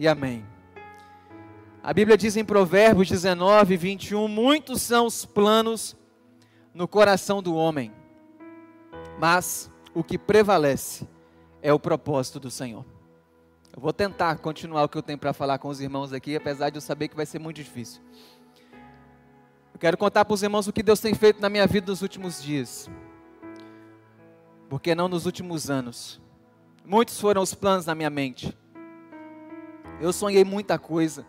e amém. A Bíblia diz em Provérbios 19, 21: Muitos são os planos no coração do homem, mas o que prevalece é o propósito do Senhor. Eu vou tentar continuar o que eu tenho para falar com os irmãos aqui, apesar de eu saber que vai ser muito difícil. Eu quero contar para os irmãos o que Deus tem feito na minha vida nos últimos dias. Porque não nos últimos anos. Muitos foram os planos na minha mente. Eu sonhei muita coisa.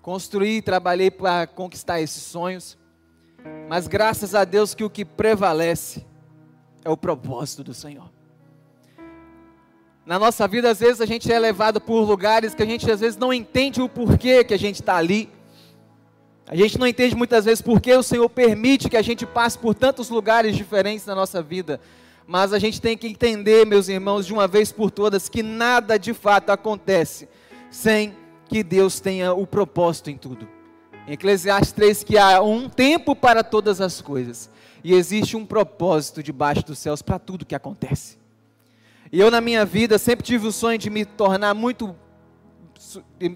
Construí trabalhei para conquistar esses sonhos. Mas graças a Deus que o que prevalece é o propósito do Senhor. Na nossa vida, às vezes, a gente é levado por lugares que a gente, às vezes, não entende o porquê que a gente está ali. A gente não entende muitas vezes porquê o Senhor permite que a gente passe por tantos lugares diferentes na nossa vida. Mas a gente tem que entender, meus irmãos, de uma vez por todas, que nada de fato acontece sem que Deus tenha o propósito em tudo. Em Eclesiastes 3, que há um tempo para todas as coisas, e existe um propósito debaixo dos céus para tudo que acontece. E eu, na minha vida, sempre tive o sonho de me tornar muito,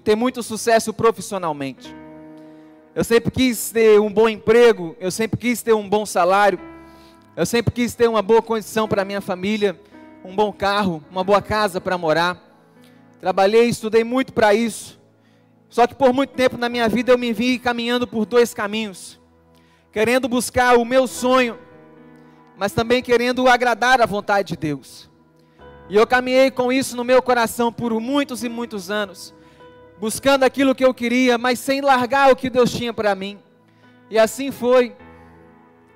ter muito sucesso profissionalmente. Eu sempre quis ter um bom emprego, eu sempre quis ter um bom salário, eu sempre quis ter uma boa condição para minha família, um bom carro, uma boa casa para morar. Trabalhei, estudei muito para isso. Só que por muito tempo na minha vida eu me vi caminhando por dois caminhos, querendo buscar o meu sonho, mas também querendo agradar a vontade de Deus. E eu caminhei com isso no meu coração por muitos e muitos anos, buscando aquilo que eu queria, mas sem largar o que Deus tinha para mim. E assim foi.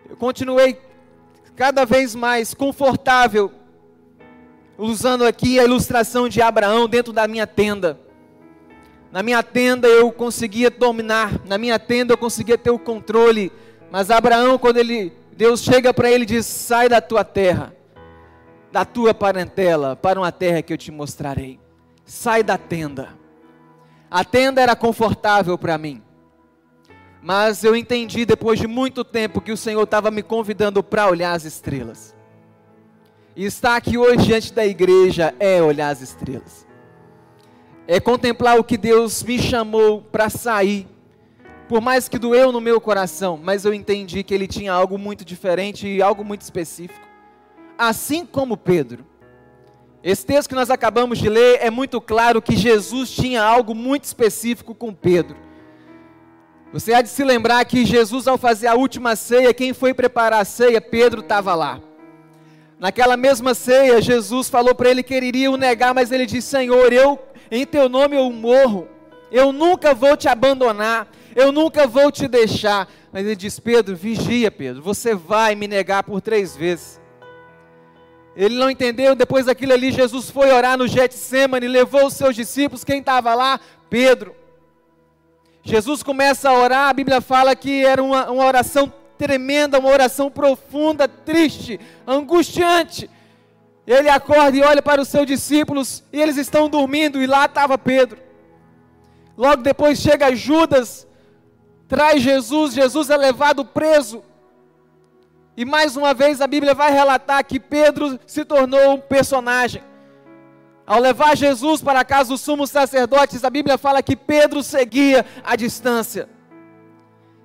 Eu continuei cada vez mais confortável, usando aqui a ilustração de Abraão dentro da minha tenda. Na minha tenda eu conseguia dominar, na minha tenda eu conseguia ter o controle, mas Abraão, quando ele, Deus chega para ele e diz: sai da tua terra da tua parentela para uma terra que eu te mostrarei. Sai da tenda. A tenda era confortável para mim. Mas eu entendi depois de muito tempo que o Senhor estava me convidando para olhar as estrelas. E estar aqui hoje diante da igreja é olhar as estrelas. É contemplar o que Deus me chamou para sair. Por mais que doeu no meu coração, mas eu entendi que Ele tinha algo muito diferente e algo muito específico assim como Pedro. Esse texto que nós acabamos de ler é muito claro que Jesus tinha algo muito específico com Pedro. Você há de se lembrar que Jesus, ao fazer a última ceia, quem foi preparar a ceia? Pedro estava lá. Naquela mesma ceia, Jesus falou para ele que ele iria o negar, mas ele disse: Senhor, eu, em teu nome eu morro, eu nunca vou te abandonar, eu nunca vou te deixar. Mas ele diz: Pedro, vigia, Pedro, você vai me negar por três vezes. Ele não entendeu, depois daquilo ali, Jesus foi orar no Getsemane, levou os seus discípulos, quem estava lá? Pedro. Jesus começa a orar, a Bíblia fala que era uma, uma oração tremenda, uma oração profunda, triste, angustiante. Ele acorda e olha para os seus discípulos, e eles estão dormindo, e lá estava Pedro. Logo depois chega Judas, traz Jesus, Jesus é levado preso. E mais uma vez a Bíblia vai relatar que Pedro se tornou um personagem. Ao levar Jesus para a casa dos sumos sacerdotes, a Bíblia fala que Pedro seguia à distância.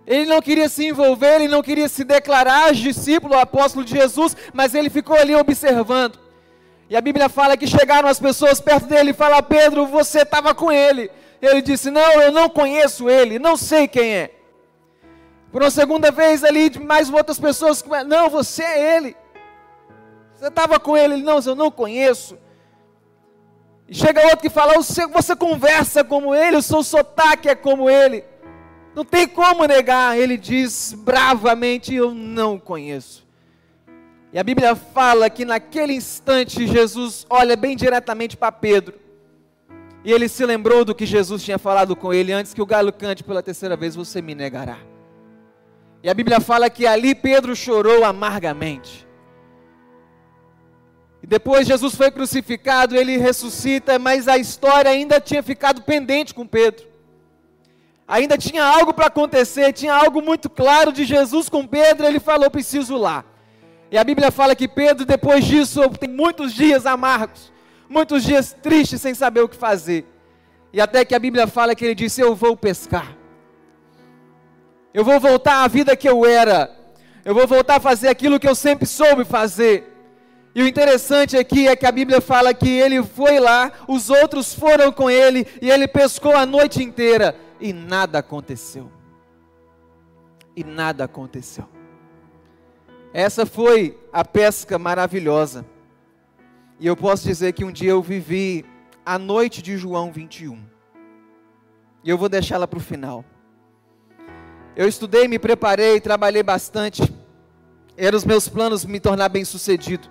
Ele não queria se envolver, ele não queria se declarar discípulo, apóstolo de Jesus, mas ele ficou ali observando. E a Bíblia fala que chegaram as pessoas perto dele e falaram: Pedro, você estava com ele. Ele disse: Não, eu não conheço ele, não sei quem é. Por uma segunda vez ali, mais outras pessoas, não, você é ele. Você estava com ele, ele, não, eu não conheço. E chega outro que fala, você, você conversa como ele, o seu sotaque é como ele. Não tem como negar. Ele diz bravamente, eu não conheço. E a Bíblia fala que naquele instante Jesus olha bem diretamente para Pedro. E ele se lembrou do que Jesus tinha falado com ele antes que o galo cante pela terceira vez: Você me negará. E a Bíblia fala que ali Pedro chorou amargamente. E depois Jesus foi crucificado, ele ressuscita, mas a história ainda tinha ficado pendente com Pedro. Ainda tinha algo para acontecer, tinha algo muito claro de Jesus com Pedro, ele falou: preciso lá. E a Bíblia fala que Pedro, depois disso, tem muitos dias amargos, muitos dias tristes sem saber o que fazer. E até que a Bíblia fala que ele disse: Eu vou pescar. Eu vou voltar à vida que eu era. Eu vou voltar a fazer aquilo que eu sempre soube fazer. E o interessante aqui é que a Bíblia fala que ele foi lá, os outros foram com ele e ele pescou a noite inteira e nada aconteceu. E nada aconteceu. Essa foi a pesca maravilhosa. E eu posso dizer que um dia eu vivi a noite de João 21. E eu vou deixá-la para o final. Eu estudei, me preparei, trabalhei bastante. Eram os meus planos me tornar bem-sucedido.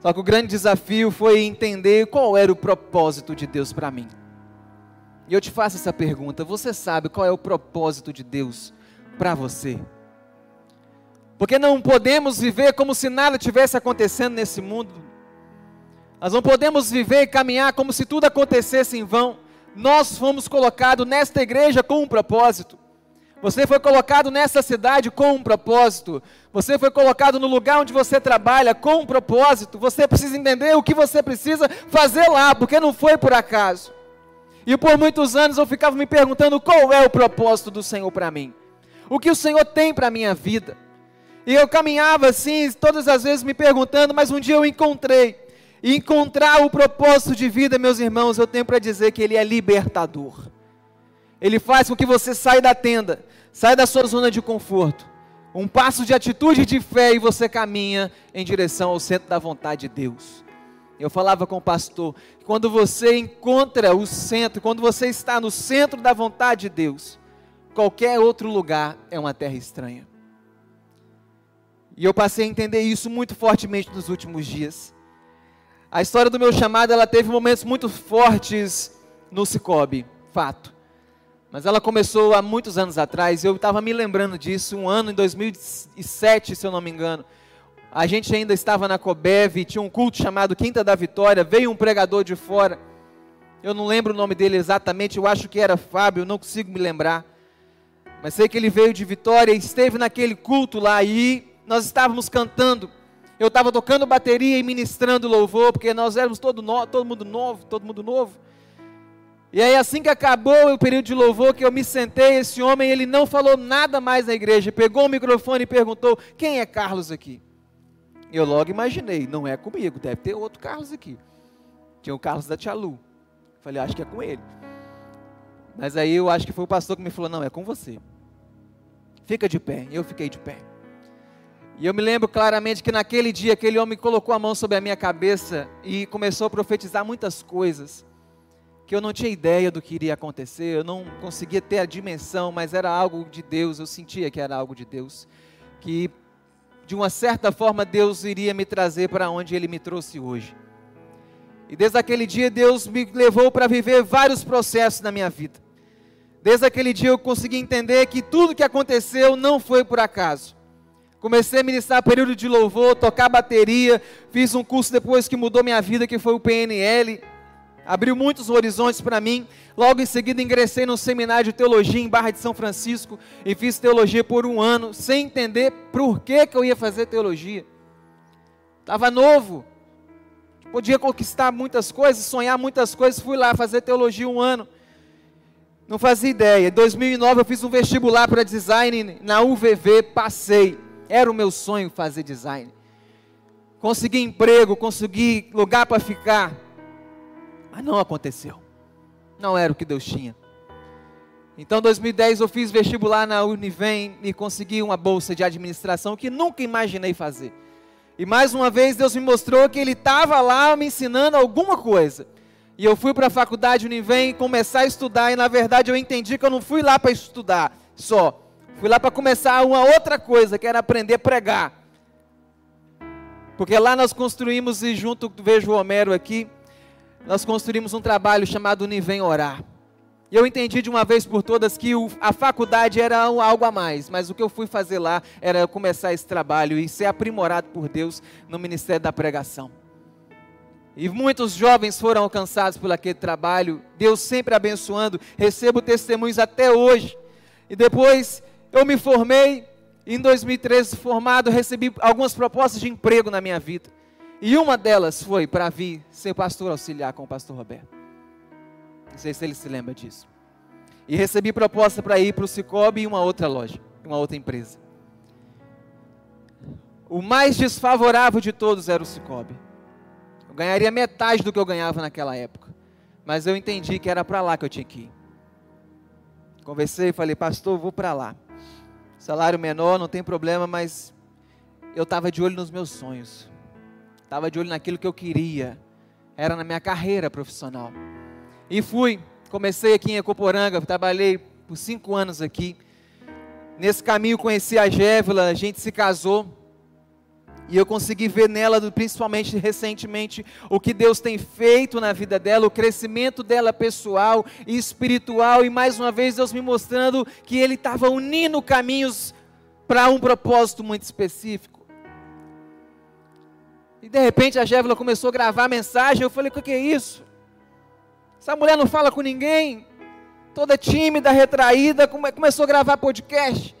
Só que o grande desafio foi entender qual era o propósito de Deus para mim. E eu te faço essa pergunta: você sabe qual é o propósito de Deus para você? Porque não podemos viver como se nada tivesse acontecendo nesse mundo. Nós não podemos viver e caminhar como se tudo acontecesse em vão. Nós fomos colocados nesta igreja com um propósito. Você foi colocado nessa cidade com um propósito. Você foi colocado no lugar onde você trabalha com um propósito. Você precisa entender o que você precisa fazer lá, porque não foi por acaso. E por muitos anos eu ficava me perguntando qual é o propósito do Senhor para mim. O que o Senhor tem para a minha vida. E eu caminhava assim, todas as vezes me perguntando, mas um dia eu encontrei. E encontrar o propósito de vida, meus irmãos, eu tenho para dizer que ele é libertador. Ele faz com que você saia da tenda, saia da sua zona de conforto. Um passo de atitude de fé e você caminha em direção ao centro da vontade de Deus. Eu falava com o pastor, quando você encontra o centro, quando você está no centro da vontade de Deus, qualquer outro lugar é uma terra estranha. E eu passei a entender isso muito fortemente nos últimos dias. A história do meu chamado, ela teve momentos muito fortes no Cicobi, fato. Mas ela começou há muitos anos atrás, eu estava me lembrando disso, um ano em 2007, se eu não me engano. A gente ainda estava na Cobev, tinha um culto chamado Quinta da Vitória, veio um pregador de fora. Eu não lembro o nome dele exatamente, eu acho que era Fábio, não consigo me lembrar. Mas sei que ele veio de Vitória e esteve naquele culto lá e nós estávamos cantando. Eu estava tocando bateria e ministrando louvor, porque nós éramos todo, no, todo mundo novo, todo mundo novo. E aí, assim que acabou o período de louvor, que eu me sentei, esse homem, ele não falou nada mais na igreja, pegou o microfone e perguntou: Quem é Carlos aqui? Eu logo imaginei: Não é comigo, deve ter outro Carlos aqui. Tinha o Carlos da Tia Lu. Falei: Acho que é com ele. Mas aí eu acho que foi o pastor que me falou: Não, é com você. Fica de pé. Eu fiquei de pé. E eu me lembro claramente que naquele dia aquele homem colocou a mão sobre a minha cabeça e começou a profetizar muitas coisas que eu não tinha ideia do que iria acontecer, eu não conseguia ter a dimensão, mas era algo de Deus, eu sentia que era algo de Deus, que de uma certa forma Deus iria me trazer para onde Ele me trouxe hoje. E desde aquele dia Deus me levou para viver vários processos na minha vida. Desde aquele dia eu consegui entender que tudo que aconteceu não foi por acaso. Comecei a ministrar período de louvor, tocar bateria, fiz um curso depois que mudou minha vida, que foi o PNL. Abriu muitos horizontes para mim. Logo em seguida ingressei no seminário de teologia em Barra de São Francisco e fiz teologia por um ano, sem entender por que, que eu ia fazer teologia. Estava novo, podia conquistar muitas coisas, sonhar muitas coisas. Fui lá fazer teologia um ano. Não fazia ideia. Em 2009 eu fiz um vestibular para design na UVV, passei. Era o meu sonho fazer design. Consegui emprego, consegui lugar para ficar. Mas não aconteceu. Não era o que Deus tinha. Então, em 2010, eu fiz vestibular na Univem e consegui uma bolsa de administração que nunca imaginei fazer. E mais uma vez, Deus me mostrou que Ele estava lá me ensinando alguma coisa. E eu fui para a faculdade Univem começar a estudar, e na verdade eu entendi que eu não fui lá para estudar só. Fui lá para começar uma outra coisa, que era aprender a pregar. Porque lá nós construímos, e junto vejo o Homero aqui, nós construímos um trabalho chamado Univem Orar. E eu entendi de uma vez por todas que o, a faculdade era algo a mais, mas o que eu fui fazer lá era começar esse trabalho e ser aprimorado por Deus no ministério da pregação. E muitos jovens foram alcançados por aquele trabalho, Deus sempre abençoando, recebo testemunhos até hoje. E depois eu me formei, em 2013, formado, recebi algumas propostas de emprego na minha vida. E uma delas foi para vir ser pastor auxiliar com o pastor Roberto. Não sei se ele se lembra disso. E recebi proposta para ir para o Cicobi e uma outra loja, uma outra empresa. O mais desfavorável de todos era o Cicobi. Eu ganharia metade do que eu ganhava naquela época. Mas eu entendi que era para lá que eu tinha que ir. Conversei e falei, pastor, vou para lá. Salário menor, não tem problema, mas eu estava de olho nos meus sonhos. Estava de olho naquilo que eu queria. Era na minha carreira profissional. E fui. Comecei aqui em Ecoporanga, trabalhei por cinco anos aqui. Nesse caminho conheci a Gévila, a gente se casou. E eu consegui ver nela, principalmente recentemente, o que Deus tem feito na vida dela, o crescimento dela pessoal e espiritual, e mais uma vez Deus me mostrando que Ele estava unindo caminhos para um propósito muito específico. E de repente a Gévila começou a gravar mensagem, eu falei: o que é isso? Essa mulher não fala com ninguém, toda tímida, retraída, começou a gravar podcast.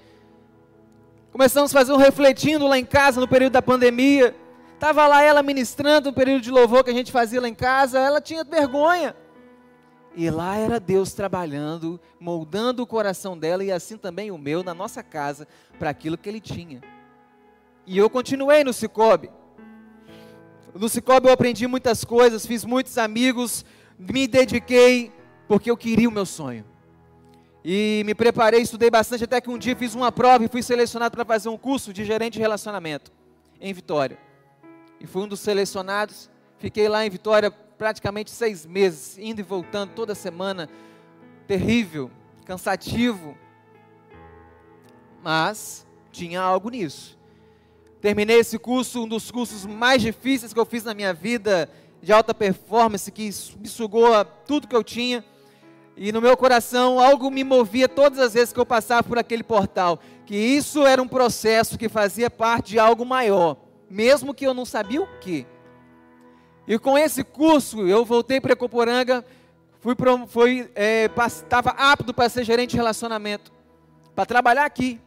Começamos a fazer um refletindo lá em casa no período da pandemia. Estava lá ela ministrando no período de louvor que a gente fazia lá em casa, ela tinha vergonha. E lá era Deus trabalhando, moldando o coração dela e assim também o meu na nossa casa para aquilo que ele tinha. E eu continuei no Cicobi. No Cicobi eu aprendi muitas coisas, fiz muitos amigos, me dediquei porque eu queria o meu sonho. E me preparei, estudei bastante, até que um dia fiz uma prova e fui selecionado para fazer um curso de gerente de relacionamento em Vitória. E fui um dos selecionados. Fiquei lá em Vitória praticamente seis meses, indo e voltando toda semana. Terrível, cansativo. Mas tinha algo nisso. Terminei esse curso, um dos cursos mais difíceis que eu fiz na minha vida, de alta performance, que me sugou tudo que eu tinha. E no meu coração algo me movia todas as vezes que eu passava por aquele portal, que isso era um processo que fazia parte de algo maior, mesmo que eu não sabia o que. E com esse curso eu voltei para Ecoporanga, fui, estava é, apto para ser gerente de relacionamento, para trabalhar aqui.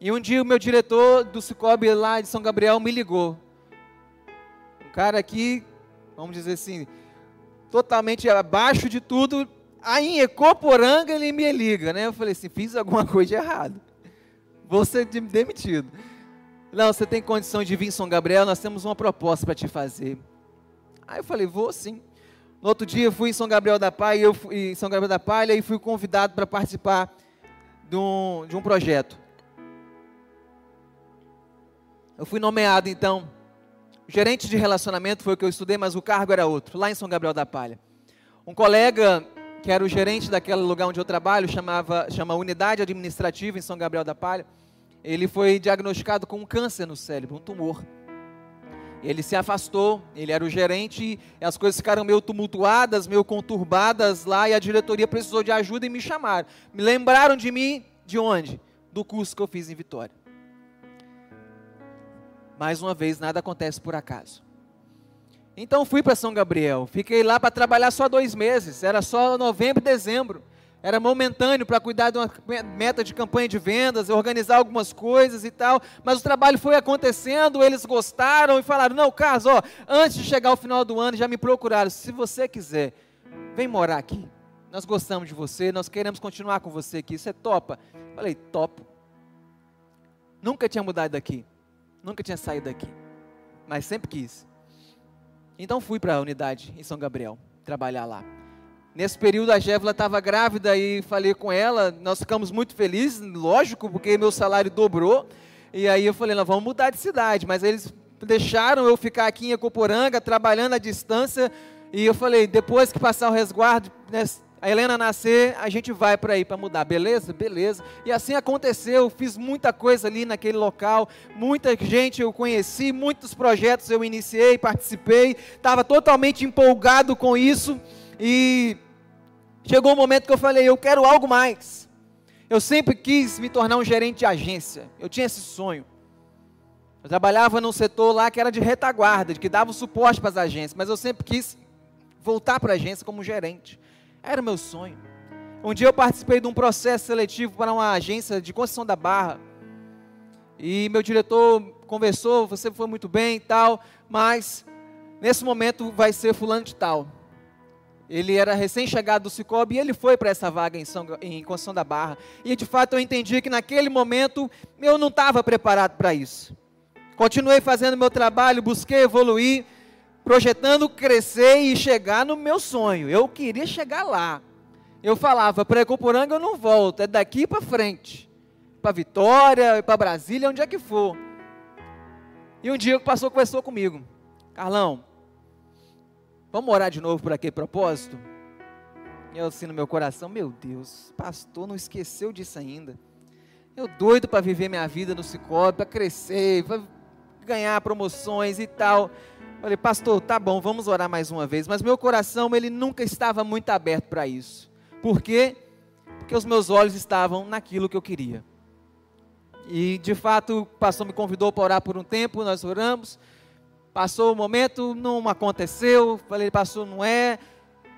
E um dia o meu diretor do Cicobi lá de São Gabriel me ligou. Um cara aqui, vamos dizer assim, totalmente abaixo de tudo, Aí em Ecoporanga ele me liga, né? Eu falei assim, fiz alguma coisa de errado. Vou ser demitido. Não, você tem condição de vir em São Gabriel, nós temos uma proposta para te fazer. Aí eu falei, vou sim. No outro dia eu fui em São Gabriel da Palha, eu fui, em São Gabriel da Palha e fui convidado para participar de um, de um projeto. Eu fui nomeado então, gerente de relacionamento foi o que eu estudei, mas o cargo era outro, lá em São Gabriel da Palha. Um colega que era o gerente daquele lugar onde eu trabalho, chamava, chama Unidade Administrativa em São Gabriel da Palha, ele foi diagnosticado com um câncer no cérebro, um tumor. Ele se afastou, ele era o gerente, e as coisas ficaram meio tumultuadas, meio conturbadas lá, e a diretoria precisou de ajuda e me chamaram. Me lembraram de mim, de onde? Do curso que eu fiz em Vitória. Mais uma vez, nada acontece por acaso. Então fui para São Gabriel. Fiquei lá para trabalhar só dois meses. Era só novembro e dezembro. Era momentâneo para cuidar de uma meta de campanha de vendas, organizar algumas coisas e tal. Mas o trabalho foi acontecendo, eles gostaram e falaram: Não, Carlos, ó, antes de chegar ao final do ano, já me procuraram. Se você quiser, vem morar aqui. Nós gostamos de você, nós queremos continuar com você aqui. Você topa? Falei: Topo. Nunca tinha mudado daqui. Nunca tinha saído daqui. Mas sempre quis. Então fui para a unidade em São Gabriel, trabalhar lá. Nesse período a Gévula estava grávida e falei com ela, nós ficamos muito felizes, lógico, porque meu salário dobrou. E aí eu falei, nós vamos mudar de cidade, mas eles deixaram eu ficar aqui em Ecoporanga, trabalhando à distância. E eu falei, depois que passar o resguardo, né, a Helena nascer, a gente vai para aí para mudar, beleza? Beleza. E assim aconteceu, fiz muita coisa ali naquele local, muita gente eu conheci, muitos projetos eu iniciei, participei, estava totalmente empolgado com isso e chegou um momento que eu falei, eu quero algo mais. Eu sempre quis me tornar um gerente de agência, eu tinha esse sonho. Eu trabalhava num setor lá que era de retaguarda, de que dava suporte para as agências, mas eu sempre quis voltar para a agência como gerente. Era o meu sonho. Um dia eu participei de um processo seletivo para uma agência de construção da barra. E meu diretor conversou, você foi muito bem e tal, mas nesse momento vai ser fulano de tal. Ele era recém-chegado do Cicobi e ele foi para essa vaga em, São, em Conceição da Barra. E de fato eu entendi que naquele momento eu não estava preparado para isso. Continuei fazendo meu trabalho, busquei evoluir, projetando crescer e chegar no meu sonho. Eu queria chegar lá. Eu falava, para Ecoporanga eu não volto, é daqui para frente. Para Vitória, para Brasília, onde é que for. E um dia o pastor conversou comigo. Carlão, vamos orar de novo por aquele propósito? E eu assim no meu coração, meu Deus, pastor não esqueceu disso ainda. Eu doido para viver minha vida no Cicobi, para crescer, para ganhar promoções e tal. Falei, pastor, tá bom, vamos orar mais uma vez. Mas meu coração, ele nunca estava muito aberto para isso. Por quê? Porque os meus olhos estavam naquilo que eu queria. E de fato, o pastor me convidou para orar por um tempo, nós oramos. Passou o momento, não aconteceu. Falei, pastor, não é.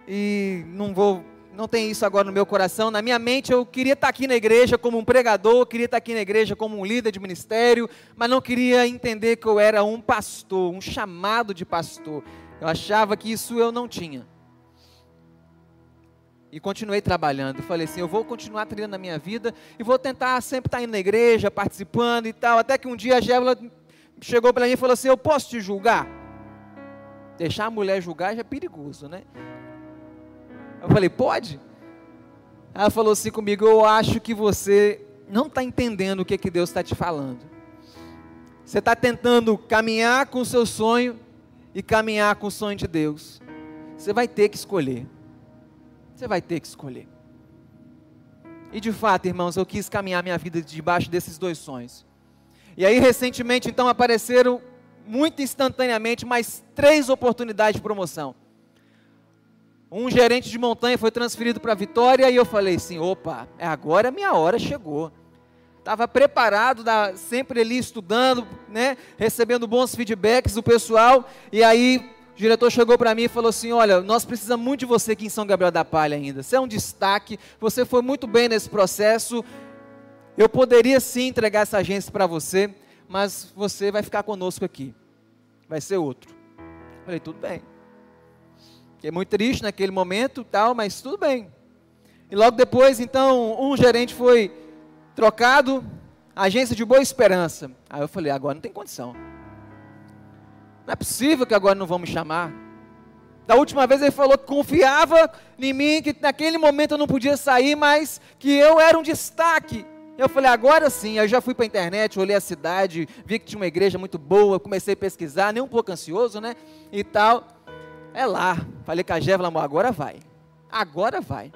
E não vou, não tem isso agora no meu coração. Na minha mente, eu queria estar aqui na igreja como um pregador, queria estar aqui na igreja como um líder de ministério, mas não queria entender que eu era um pastor, um chamado de pastor. Eu achava que isso eu não tinha. E continuei trabalhando. Falei assim: eu vou continuar trilhando a minha vida e vou tentar sempre estar indo na igreja, participando e tal. Até que um dia a Gébula chegou para mim e falou assim: Eu posso te julgar? Deixar a mulher julgar já é perigoso, né? Eu falei: Pode? Ela falou assim comigo: Eu acho que você não está entendendo o que, que Deus está te falando. Você está tentando caminhar com o seu sonho e caminhar com o sonho de Deus. Você vai ter que escolher. Você vai ter que escolher. E de fato, irmãos, eu quis caminhar minha vida debaixo desses dois sonhos. E aí, recentemente, então, apareceram, muito instantaneamente, mais três oportunidades de promoção. Um gerente de montanha foi transferido para Vitória e eu falei assim: opa, é agora a minha hora chegou. Estava preparado, sempre ali estudando, né, recebendo bons feedbacks do pessoal. E aí o diretor chegou para mim e falou assim: Olha, nós precisamos muito de você aqui em São Gabriel da Palha ainda. Você é um destaque, você foi muito bem nesse processo. Eu poderia sim entregar essa agência para você, mas você vai ficar conosco aqui. Vai ser outro. Falei, tudo bem. Fiquei muito triste naquele momento, tal, mas tudo bem. E logo depois, então, um gerente foi trocado, agência de Boa Esperança. Aí eu falei, agora não tem condição. Não é possível que agora não vão me chamar. Da última vez ele falou que confiava em mim, que naquele momento eu não podia sair, mas que eu era um destaque. Eu falei, agora sim. Eu já fui para a internet, olhei a cidade, vi que tinha uma igreja muito boa, comecei a pesquisar, nem um pouco ansioso, né? E tal. É lá. Falei com a Jévala, amor, agora vai. Agora vai.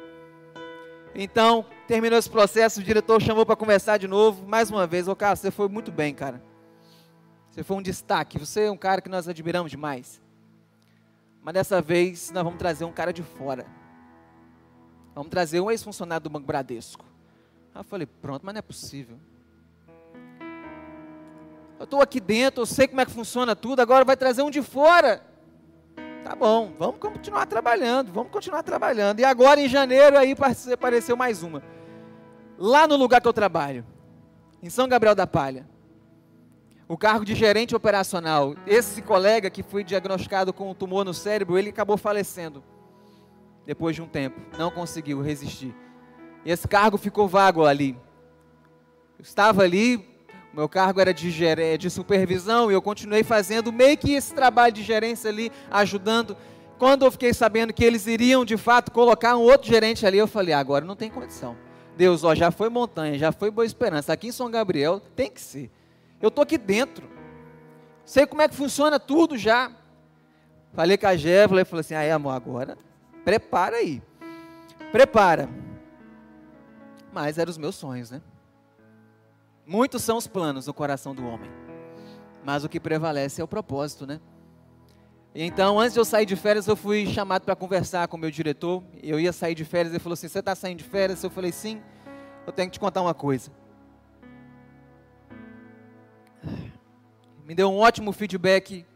Então, terminou esse processo, o diretor chamou para conversar de novo, mais uma vez. Ô, cara, você foi muito bem, cara. Você foi um destaque. Você é um cara que nós admiramos demais. Mas dessa vez nós vamos trazer um cara de fora. Vamos trazer um ex-funcionário do Banco Bradesco. Aí eu falei, pronto, mas não é possível. Eu estou aqui dentro, eu sei como é que funciona tudo, agora vai trazer um de fora. Tá bom, vamos continuar trabalhando, vamos continuar trabalhando. E agora em janeiro aí apareceu mais uma. Lá no lugar que eu trabalho, em São Gabriel da Palha o cargo de gerente operacional. Esse colega que foi diagnosticado com um tumor no cérebro, ele acabou falecendo depois de um tempo, não conseguiu resistir. E esse cargo ficou vago ali. Eu estava ali, meu cargo era de, de supervisão e eu continuei fazendo meio que esse trabalho de gerência ali, ajudando. Quando eu fiquei sabendo que eles iriam de fato colocar um outro gerente ali, eu falei: ah, agora não tem condição. Deus, ó, já foi montanha, já foi Boa Esperança. Aqui em São Gabriel tem que ser. Eu estou aqui dentro. Sei como é que funciona tudo já. Falei com a Jévala e falei assim: aí, amor, agora prepara aí. Prepara. Mas eram os meus sonhos, né? Muitos são os planos no coração do homem. Mas o que prevalece é o propósito, né? Então, antes de eu sair de férias, eu fui chamado para conversar com o meu diretor. Eu ia sair de férias, ele falou assim: Você está saindo de férias? Eu falei: Sim, eu tenho que te contar uma coisa. me deu um ótimo feedback.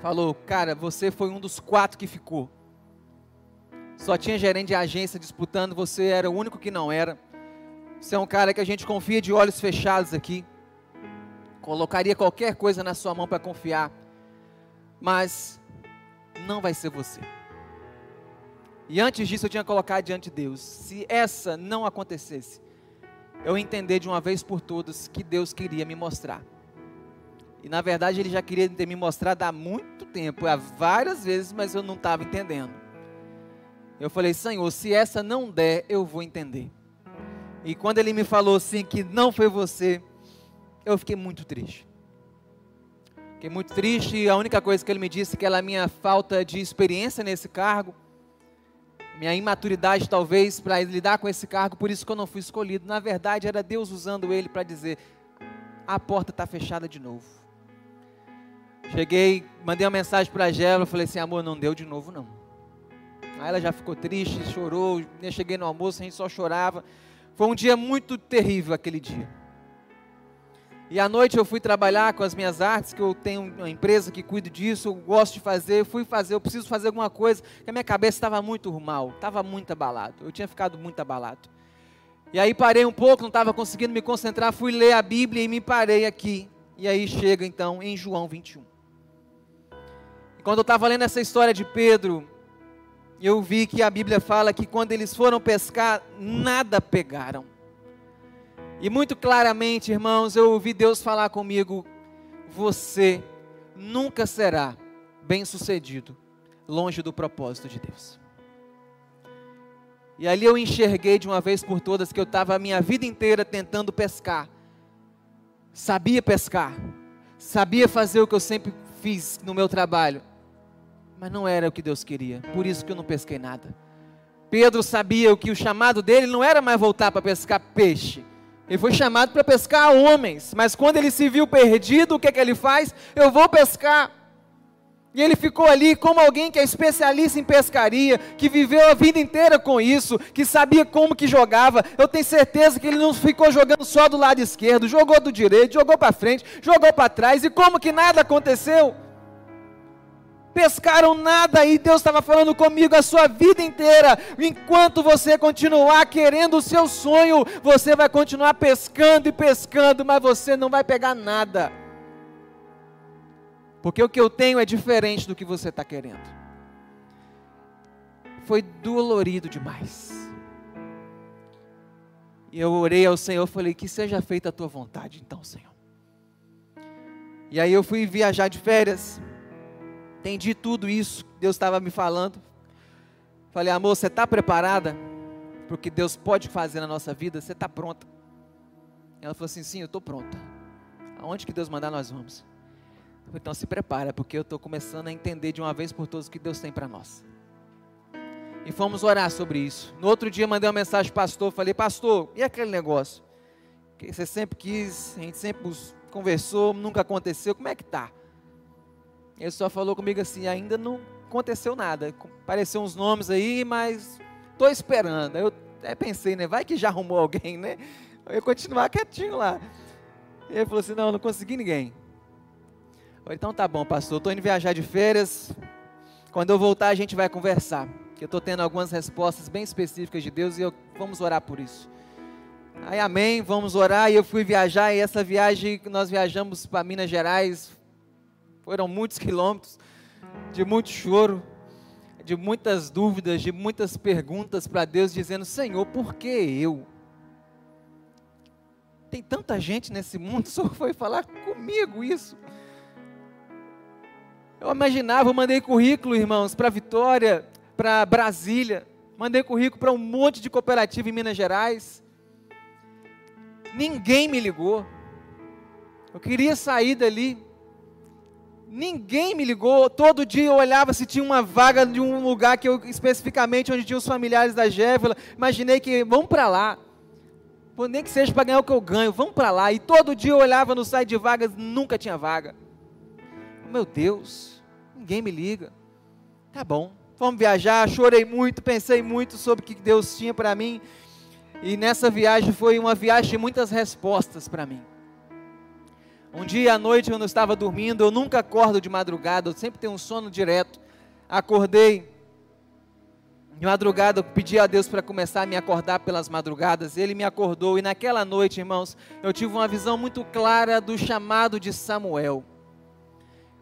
Falou, cara, você foi um dos quatro que ficou. Só tinha gerente de agência disputando, você era o único que não era. Você é um cara que a gente confia de olhos fechados aqui. Colocaria qualquer coisa na sua mão para confiar. Mas não vai ser você. E antes disso eu tinha colocado diante de Deus. Se essa não acontecesse, eu entender de uma vez por todas que Deus queria me mostrar. E na verdade ele já queria ter me mostrado há muito tempo, há várias vezes, mas eu não estava entendendo. Eu falei, Senhor, se essa não der, eu vou entender. E quando ele me falou assim que não foi você, eu fiquei muito triste. Fiquei muito triste e a única coisa que ele me disse é que era a minha falta de experiência nesse cargo, minha imaturidade talvez para lidar com esse cargo, por isso que eu não fui escolhido. Na verdade, era Deus usando ele para dizer: a porta está fechada de novo. Cheguei, mandei uma mensagem para a Gela, falei assim: amor, não deu de novo não. Aí ela já ficou triste, chorou. Eu cheguei no almoço, a gente só chorava. Foi um dia muito terrível aquele dia. E à noite eu fui trabalhar com as minhas artes, que eu tenho uma empresa que cuido disso, eu gosto de fazer, eu fui fazer, eu preciso fazer alguma coisa, que a minha cabeça estava muito mal, estava muito abalado, eu tinha ficado muito abalado. E aí parei um pouco, não estava conseguindo me concentrar, fui ler a Bíblia e me parei aqui. E aí chega então em João 21. E quando eu estava lendo essa história de Pedro, eu vi que a Bíblia fala que quando eles foram pescar, nada pegaram. E muito claramente, irmãos, eu ouvi Deus falar comigo: você nunca será bem-sucedido longe do propósito de Deus. E ali eu enxerguei de uma vez por todas que eu estava a minha vida inteira tentando pescar. Sabia pescar, sabia fazer o que eu sempre fiz no meu trabalho, mas não era o que Deus queria, por isso que eu não pesquei nada. Pedro sabia que o chamado dele não era mais voltar para pescar peixe, ele foi chamado para pescar homens, mas quando ele se viu perdido, o que, é que ele faz? Eu vou pescar. E ele ficou ali como alguém que é especialista em pescaria, que viveu a vida inteira com isso, que sabia como que jogava. Eu tenho certeza que ele não ficou jogando só do lado esquerdo, jogou do direito, jogou para frente, jogou para trás, e como que nada aconteceu? Pescaram nada e Deus estava falando comigo a sua vida inteira. Enquanto você continuar querendo o seu sonho, você vai continuar pescando e pescando, mas você não vai pegar nada. Porque o que eu tenho é diferente do que você está querendo. Foi dolorido demais. E eu orei ao Senhor, falei: Que seja feita a tua vontade, então, Senhor. E aí eu fui viajar de férias. Entendi tudo isso Deus estava me falando. Falei, amor, você está preparada para o que Deus pode fazer na nossa vida? Você está pronta? Ela falou assim: sim, eu estou pronta. Aonde que Deus mandar, nós vamos. Falei, então se prepara, porque eu estou começando a entender de uma vez por todas o que Deus tem para nós. E fomos orar sobre isso. No outro dia mandei uma mensagem para o pastor, falei, pastor, e aquele negócio? Que você sempre quis, a gente sempre conversou, nunca aconteceu, como é que está? Ele só falou comigo assim: ainda não aconteceu nada. Apareceu uns nomes aí, mas estou esperando. Eu até pensei, né? Vai que já arrumou alguém, né? Eu ia continuar quietinho lá. Ele falou assim: não, não consegui ninguém. falei, então tá bom, pastor. Estou indo viajar de férias. Quando eu voltar, a gente vai conversar. Eu estou tendo algumas respostas bem específicas de Deus e eu, vamos orar por isso. Aí, amém, vamos orar. E eu fui viajar. E essa viagem, nós viajamos para Minas Gerais, foram muitos quilômetros de muito choro, de muitas dúvidas, de muitas perguntas para Deus, dizendo: Senhor, por que eu? Tem tanta gente nesse mundo, só foi falar comigo isso. Eu imaginava, eu mandei currículo, irmãos, para Vitória, para Brasília, mandei currículo para um monte de cooperativa em Minas Gerais. Ninguém me ligou. Eu queria sair dali. Ninguém me ligou. Todo dia eu olhava se tinha uma vaga de um lugar que eu especificamente onde tinha os familiares da Jévela. Imaginei que vamos para lá. Nem que seja para ganhar o que eu ganho, vamos para lá. E todo dia eu olhava no site de vagas, nunca tinha vaga. Meu Deus, ninguém me liga. Tá bom, vamos viajar. Chorei muito, pensei muito sobre o que Deus tinha para mim. E nessa viagem foi uma viagem de muitas respostas para mim. Um dia à noite, quando eu estava dormindo, eu nunca acordo de madrugada, eu sempre tenho um sono direto. Acordei de madrugada, eu pedi a Deus para começar a me acordar pelas madrugadas. Ele me acordou e naquela noite, irmãos, eu tive uma visão muito clara do chamado de Samuel.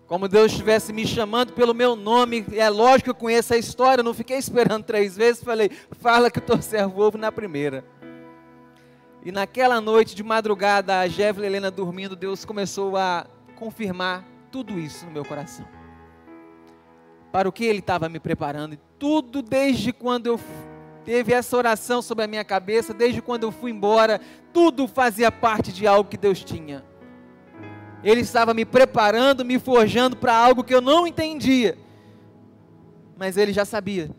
Como Deus estivesse me chamando pelo meu nome. É lógico que eu conheço a história, não fiquei esperando três vezes. Falei, fala que eu estou servo ovo na primeira. E naquela noite de madrugada, a e Helena dormindo, Deus começou a confirmar tudo isso no meu coração. Para o que Ele estava me preparando. E tudo desde quando eu teve essa oração sobre a minha cabeça, desde quando eu fui embora, tudo fazia parte de algo que Deus tinha. Ele estava me preparando, me forjando para algo que eu não entendia, mas Ele já sabia.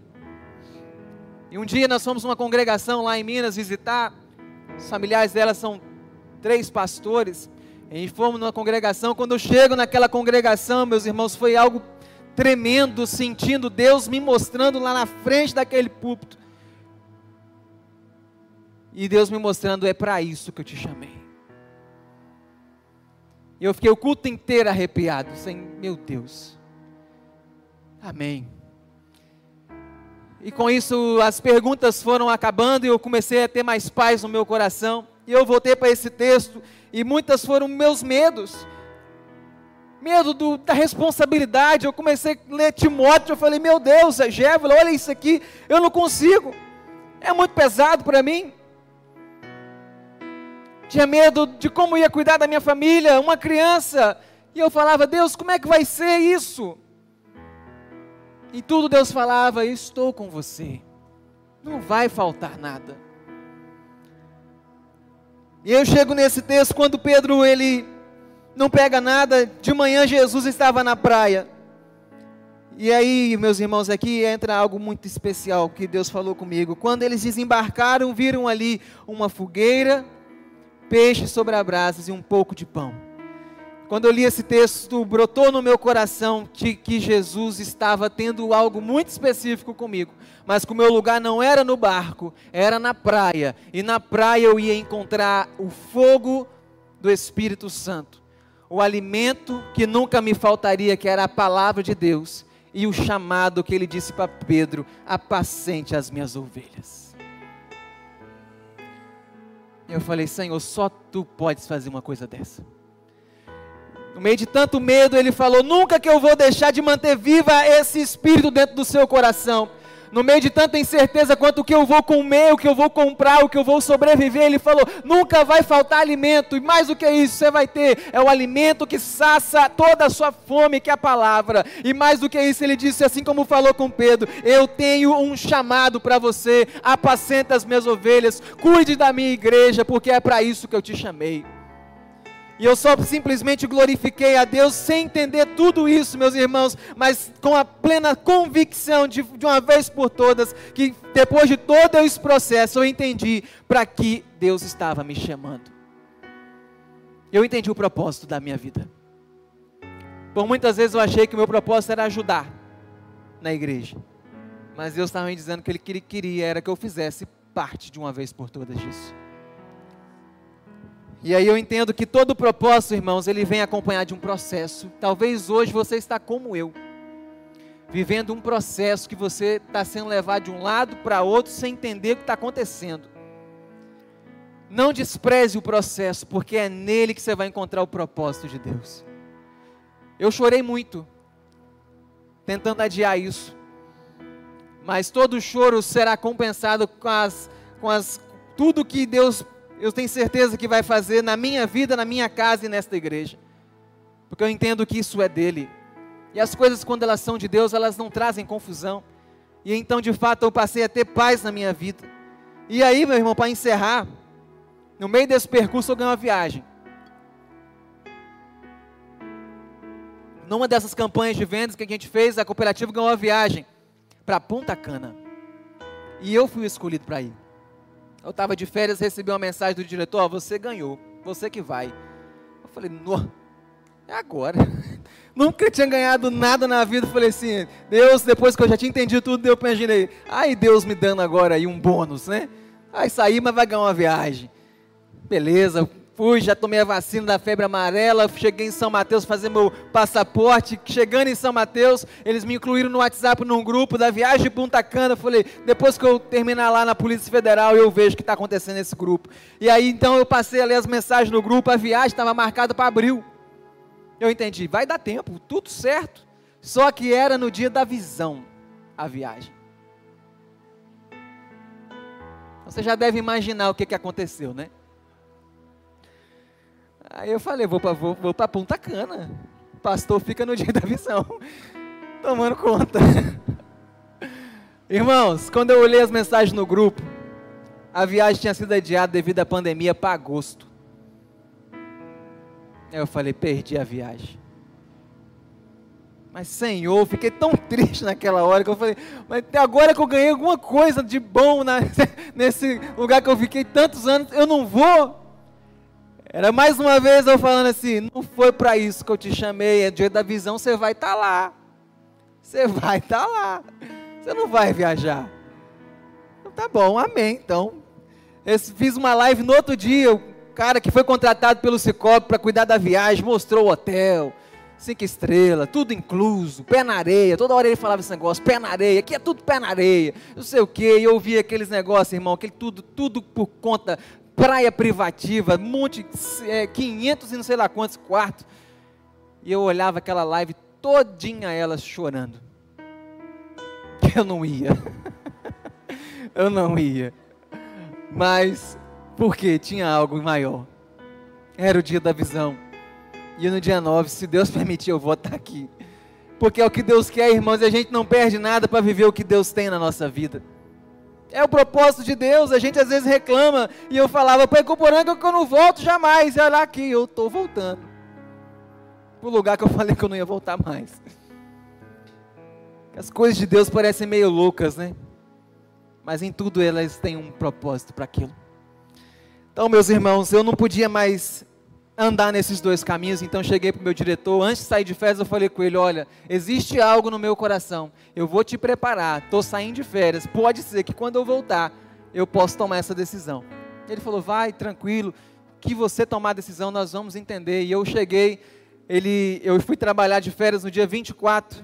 E um dia nós fomos uma congregação lá em Minas visitar, os familiares dela são três pastores, e fomos numa congregação. Quando eu chego naquela congregação, meus irmãos, foi algo tremendo, sentindo Deus me mostrando lá na frente daquele púlpito. E Deus me mostrando: é para isso que eu te chamei. E eu fiquei o culto inteiro arrepiado, sem, meu Deus. Amém. E com isso as perguntas foram acabando e eu comecei a ter mais paz no meu coração. E eu voltei para esse texto e muitas foram meus medos. Medo do, da responsabilidade. Eu comecei a ler Timóteo. Eu falei, meu Deus, é Gévela, olha isso aqui. Eu não consigo. É muito pesado para mim tinha medo de como ia cuidar da minha família, uma criança. E eu falava, Deus, como é que vai ser isso? E tudo Deus falava, estou com você. Não vai faltar nada. E eu chego nesse texto quando Pedro ele não pega nada. De manhã Jesus estava na praia. E aí, meus irmãos, aqui entra algo muito especial que Deus falou comigo. Quando eles desembarcaram, viram ali uma fogueira, peixe sobre as brasas e um pouco de pão. Quando eu li esse texto, brotou no meu coração que, Jesus estava tendo algo muito específico comigo, mas que o meu lugar não era no barco, era na praia, e na praia eu ia encontrar o fogo do Espírito Santo, o alimento que nunca me faltaria, que era a palavra de Deus, e o chamado que ele disse para Pedro: apacente as minhas ovelhas. Eu falei, Senhor, só tu podes fazer uma coisa dessa. No meio de tanto medo, ele falou: Nunca que eu vou deixar de manter viva esse espírito dentro do seu coração. No meio de tanta incerteza quanto o que eu vou comer, o que eu vou comprar, o que eu vou sobreviver, ele falou: nunca vai faltar alimento, e mais do que isso, você vai ter é o alimento que sacia toda a sua fome, que é a palavra, e mais do que isso, ele disse, assim como falou com Pedro: eu tenho um chamado para você, apacenta as minhas ovelhas, cuide da minha igreja, porque é para isso que eu te chamei. E eu só simplesmente glorifiquei a Deus sem entender tudo isso, meus irmãos, mas com a plena convicção de, de uma vez por todas, que depois de todo esse processo eu entendi para que Deus estava me chamando. Eu entendi o propósito da minha vida. Por muitas vezes eu achei que o meu propósito era ajudar na igreja. Mas Deus estava me dizendo que Ele queria era que eu fizesse parte de uma vez por todas disso. E aí eu entendo que todo propósito, irmãos, ele vem acompanhado de um processo. Talvez hoje você está como eu, vivendo um processo que você está sendo levado de um lado para outro sem entender o que está acontecendo. Não despreze o processo, porque é nele que você vai encontrar o propósito de Deus. Eu chorei muito, tentando adiar isso, mas todo choro será compensado com as, com as tudo que Deus eu tenho certeza que vai fazer na minha vida, na minha casa e nesta igreja. Porque eu entendo que isso é dele. E as coisas, quando elas são de Deus, elas não trazem confusão. E então, de fato, eu passei a ter paz na minha vida. E aí, meu irmão, para encerrar, no meio desse percurso eu ganhei uma viagem. Numa dessas campanhas de vendas que a gente fez, a cooperativa ganhou uma viagem para Ponta Cana. E eu fui escolhido para ir. Eu estava de férias, recebi uma mensagem do diretor: oh, você ganhou, você que vai. Eu falei: no, é agora. Nunca tinha ganhado nada na vida. Eu falei assim: Deus, depois que eu já tinha entendido tudo, eu imaginei, ai Deus me dando agora aí um bônus, né? Aí saí, mas vai ganhar uma viagem. Beleza, fui, já tomei a vacina da febre amarela, cheguei em São Mateus fazer meu passaporte. Chegando em São Mateus, eles me incluíram no WhatsApp num grupo da viagem de Punta Cana. Falei, depois que eu terminar lá na Polícia Federal, eu vejo o que está acontecendo nesse grupo. E aí então eu passei a ler as mensagens no grupo, a viagem estava marcada para abril. Eu entendi, vai dar tempo, tudo certo. Só que era no dia da visão a viagem. Você já deve imaginar o que, que aconteceu, né? Aí eu falei, vou para vou, vou Punta Cana. O pastor fica no dia da visão, tomando conta. Irmãos, quando eu olhei as mensagens no grupo, a viagem tinha sido adiada devido à pandemia para agosto. Eu falei, perdi a viagem. Mas Senhor, fiquei tão triste naquela hora que eu falei, mas agora que eu ganhei alguma coisa de bom na, nesse lugar que eu fiquei tantos anos, eu não vou. Era mais uma vez eu falando assim, não foi para isso que eu te chamei, é dia da visão, você vai estar tá lá. Você vai estar tá lá. Você não vai viajar. Então, tá bom, amém. Então, eu fiz uma live no outro dia, o cara que foi contratado pelo Cicobi para cuidar da viagem, mostrou o hotel, cinco estrelas, tudo incluso, pé na areia. Toda hora ele falava esse negócio, pé na areia, aqui é tudo pé na areia, não sei o que. E eu ouvia aqueles negócios, irmão, aquele tudo, tudo por conta, praia privativa, monte, é, 500 e não sei lá quantos quartos. E eu olhava aquela live todinha elas chorando. Eu não ia. eu não ia. Mas, porque tinha algo maior. Era o dia da visão e no dia 9, se Deus permitir, eu vou estar aqui. Porque é o que Deus quer, irmãos, e a gente não perde nada para viver o que Deus tem na nossa vida. É o propósito de Deus, a gente às vezes reclama, e eu falava, pai, Coporanga que eu não volto jamais, e olha lá aqui, eu estou voltando. Para o lugar que eu falei que eu não ia voltar mais. As coisas de Deus parecem meio loucas, né? Mas em tudo elas têm um propósito para aquilo. Então, meus irmãos, eu não podia mais andar nesses dois caminhos. Então cheguei para o meu diretor, antes de sair de férias, eu falei com ele: olha, existe algo no meu coração, eu vou te preparar, estou saindo de férias, pode ser que quando eu voltar, eu possa tomar essa decisão. Ele falou: vai, tranquilo, que você tomar a decisão, nós vamos entender. E eu cheguei, ele, eu fui trabalhar de férias no dia 24,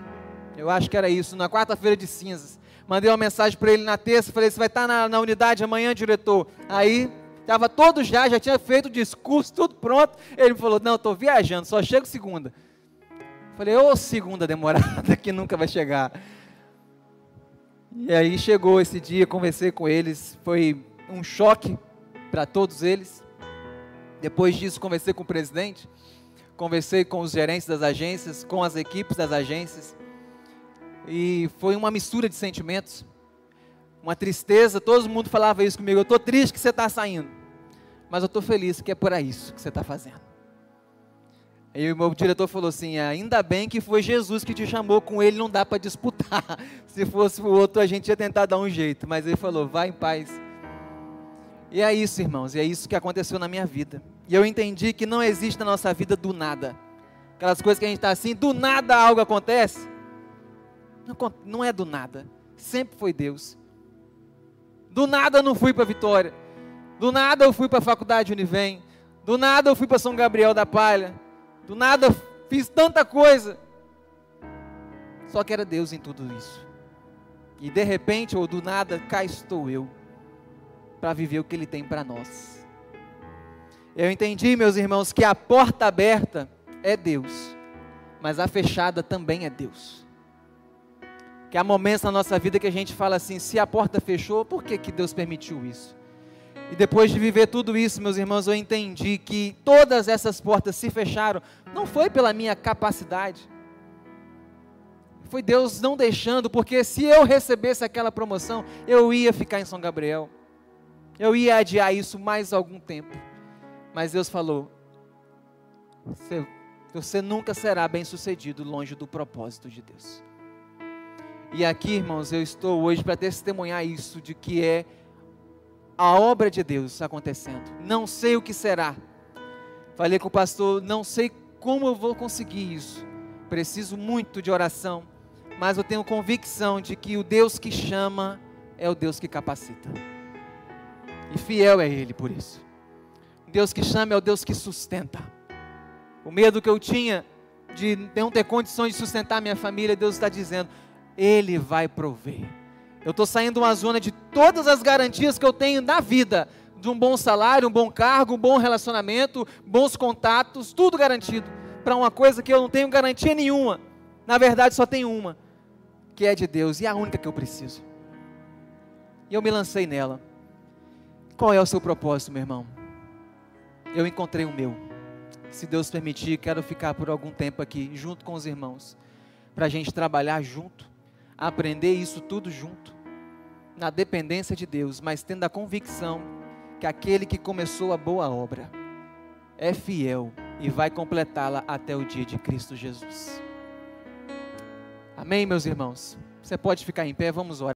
eu acho que era isso, na quarta-feira de cinzas. Mandei uma mensagem para ele na terça, falei: você vai estar na, na unidade amanhã, diretor? Aí Estava todo já, já tinha feito o discurso, tudo pronto. Ele falou: Não, estou viajando, só chego segunda. Falei: Ô, segunda demorada que nunca vai chegar. E aí chegou esse dia, conversei com eles, foi um choque para todos eles. Depois disso, conversei com o presidente, conversei com os gerentes das agências, com as equipes das agências. E foi uma mistura de sentimentos uma tristeza, todo mundo falava isso comigo. Eu estou triste que você está saindo, mas eu estou feliz que é por isso que você está fazendo. E o meu diretor falou assim: ainda bem que foi Jesus que te chamou, com ele não dá para disputar. Se fosse o outro, a gente ia tentar dar um jeito. Mas ele falou: vai em paz. E é isso, irmãos, e é isso que aconteceu na minha vida. E eu entendi que não existe na nossa vida do nada. Aquelas coisas que a gente está assim, do nada algo acontece. Não, não é do nada. Sempre foi Deus. Do nada eu não fui para Vitória. Do nada eu fui para a faculdade Univem. Do nada eu fui para São Gabriel da Palha. Do nada fiz tanta coisa. Só que era Deus em tudo isso. E de repente, ou do nada, cá estou eu para viver o que Ele tem para nós. Eu entendi, meus irmãos, que a porta aberta é Deus, mas a fechada também é Deus. Que há momentos na nossa vida que a gente fala assim: se a porta fechou, por que, que Deus permitiu isso? E depois de viver tudo isso, meus irmãos, eu entendi que todas essas portas se fecharam, não foi pela minha capacidade, foi Deus não deixando, porque se eu recebesse aquela promoção, eu ia ficar em São Gabriel, eu ia adiar isso mais algum tempo, mas Deus falou: você, você nunca será bem sucedido longe do propósito de Deus. E aqui, irmãos, eu estou hoje para testemunhar isso, de que é a obra de Deus acontecendo. Não sei o que será. Falei com o pastor, não sei como eu vou conseguir isso. Preciso muito de oração, mas eu tenho convicção de que o Deus que chama é o Deus que capacita. E fiel é Ele por isso. O Deus que chama é o Deus que sustenta. O medo que eu tinha de não ter condições de sustentar minha família, Deus está dizendo: ele vai prover. Eu estou saindo de uma zona de todas as garantias que eu tenho na vida, de um bom salário, um bom cargo, um bom relacionamento, bons contatos, tudo garantido, para uma coisa que eu não tenho garantia nenhuma. Na verdade, só tem uma, que é de Deus e é a única que eu preciso. E eu me lancei nela. Qual é o seu propósito, meu irmão? Eu encontrei o meu. Se Deus permitir, quero ficar por algum tempo aqui, junto com os irmãos, para a gente trabalhar junto, aprender isso tudo junto, na dependência de Deus, mas tendo a convicção que aquele que começou a boa obra é fiel e vai completá-la até o dia de Cristo Jesus. Amém, meus irmãos? Você pode ficar em pé, vamos orar.